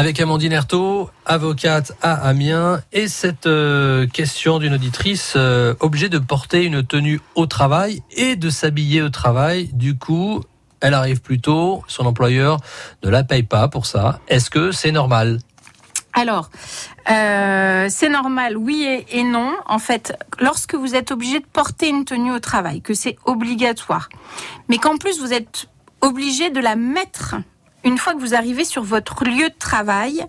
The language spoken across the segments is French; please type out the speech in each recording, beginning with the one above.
Avec Amandine Ertaud, avocate à Amiens, et cette euh, question d'une auditrice euh, obligée de porter une tenue au travail et de s'habiller au travail. Du coup, elle arrive plus tôt, son employeur ne la paye pas pour ça. Est-ce que c'est normal? Alors, euh, c'est normal, oui et, et, non. En fait, lorsque vous êtes obligé de porter une tenue au travail, que c'est obligatoire, mais qu'en plus vous êtes obligé de la mettre une fois que vous arrivez sur votre lieu de travail,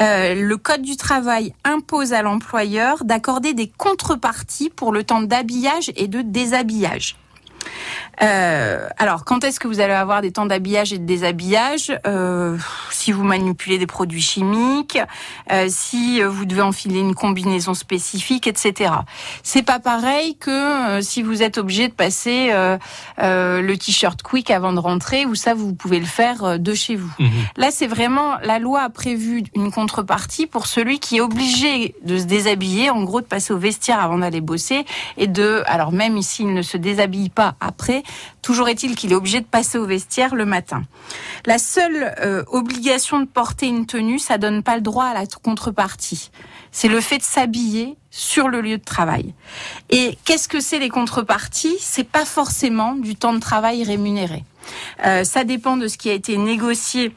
euh, le Code du travail impose à l'employeur d'accorder des contreparties pour le temps d'habillage et de déshabillage. Euh, alors, quand est-ce que vous allez avoir des temps d'habillage et de déshabillage? Euh, Si vous manipulez des produits chimiques, euh, si vous devez enfiler une combinaison spécifique, etc. C'est pas pareil que si vous êtes obligé de passer le t-shirt quick avant de rentrer, ou ça vous pouvez le faire de chez vous. Mmh. Là, c'est vraiment la loi a prévu une contrepartie pour celui qui est obligé de se déshabiller, en gros de passer au vestiaire avant d'aller bosser et de, alors même s'il ne se déshabille pas après, Toujours est-il qu'il est obligé de passer au vestiaire le matin. La seule euh, obligation de porter une tenue, ça donne pas le droit à la contrepartie. C'est le fait de s'habiller sur le lieu de travail. Et qu'est-ce que c'est les contreparties? C'est pas forcément du temps de travail rémunéré. Euh, ça dépend de ce qui a été négocié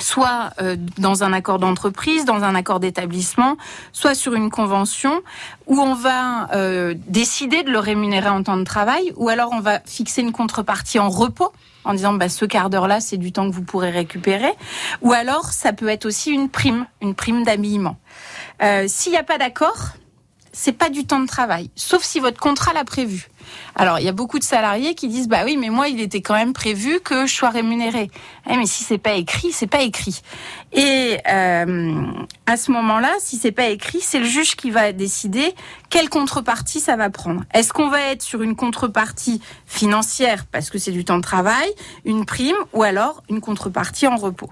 soit euh, dans un accord d'entreprise, dans un accord d'établissement, soit sur une convention où on va euh, décider de le rémunérer en temps de travail, ou alors on va fixer une contrepartie en repos en disant bah, ce quart d'heure-là, c'est du temps que vous pourrez récupérer, ou alors ça peut être aussi une prime, une prime d'habillement. Euh, S'il n'y a pas d'accord, c'est pas du temps de travail, sauf si votre contrat l'a prévu. Alors, il y a beaucoup de salariés qui disent bah oui, mais moi, il était quand même prévu que je sois rémunéré. Eh, mais si c'est pas écrit, c'est pas écrit. Et euh, à ce moment-là, si c'est pas écrit, c'est le juge qui va décider quelle contrepartie ça va prendre. Est-ce qu'on va être sur une contrepartie financière parce que c'est du temps de travail, une prime, ou alors une contrepartie en repos?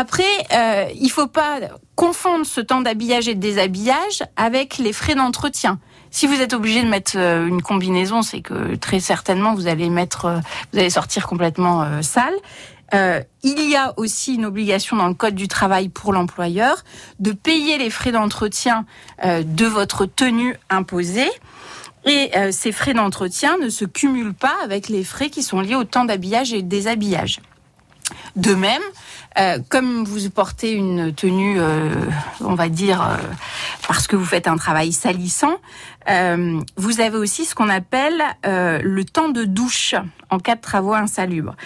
Après, euh, il faut pas confondre ce temps d'habillage et de déshabillage avec les frais d'entretien. Si vous êtes obligé de mettre euh, une combinaison, c'est que très certainement vous allez euh, sortir complètement euh, sale. Il y a aussi une obligation dans le code du travail pour l'employeur de payer les frais d'entretien de votre tenue imposée. Et ces frais d'entretien ne se cumulent pas avec les frais qui sont liés au temps d'habillage et de déshabillage. De même, euh, comme vous portez une tenue, euh, on va dire, euh, parce que vous faites un travail salissant, euh, vous avez aussi ce qu'on appelle euh, le temps de douche en cas de travaux insalubres.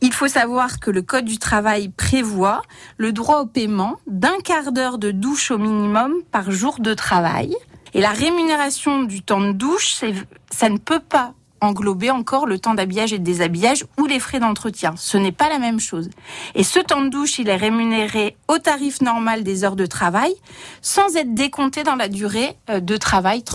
il faut savoir que le Code du travail prévoit le droit au paiement d'un quart d'heure de douche au minimum par jour de travail. Et la rémunération du temps de douche, ça ne peut pas englober encore le temps d'habillage et de déshabillage ou les frais d'entretien. Ce n'est pas la même chose. Et ce temps de douche, il est rémunéré au tarif normal des heures de travail sans être décompté dans la durée de travail